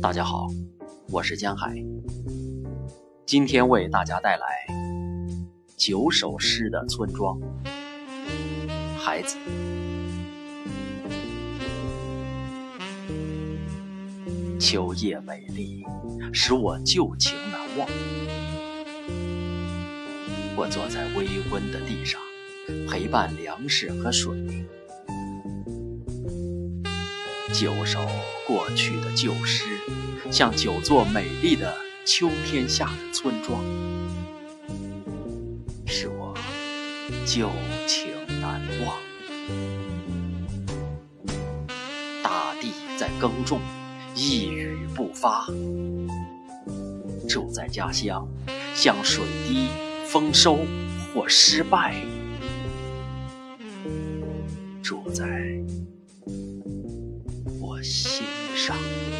大家好，我是江海，今天为大家带来九首诗的村庄。孩子，秋夜美丽，使我旧情难忘。我坐在微温的地上，陪伴粮食和水。九首过去的旧诗，像九座美丽的秋天下的村庄，使我旧情难忘。大地在耕种，一语不发；住在家乡，像水滴，丰收或失败。住在。心上。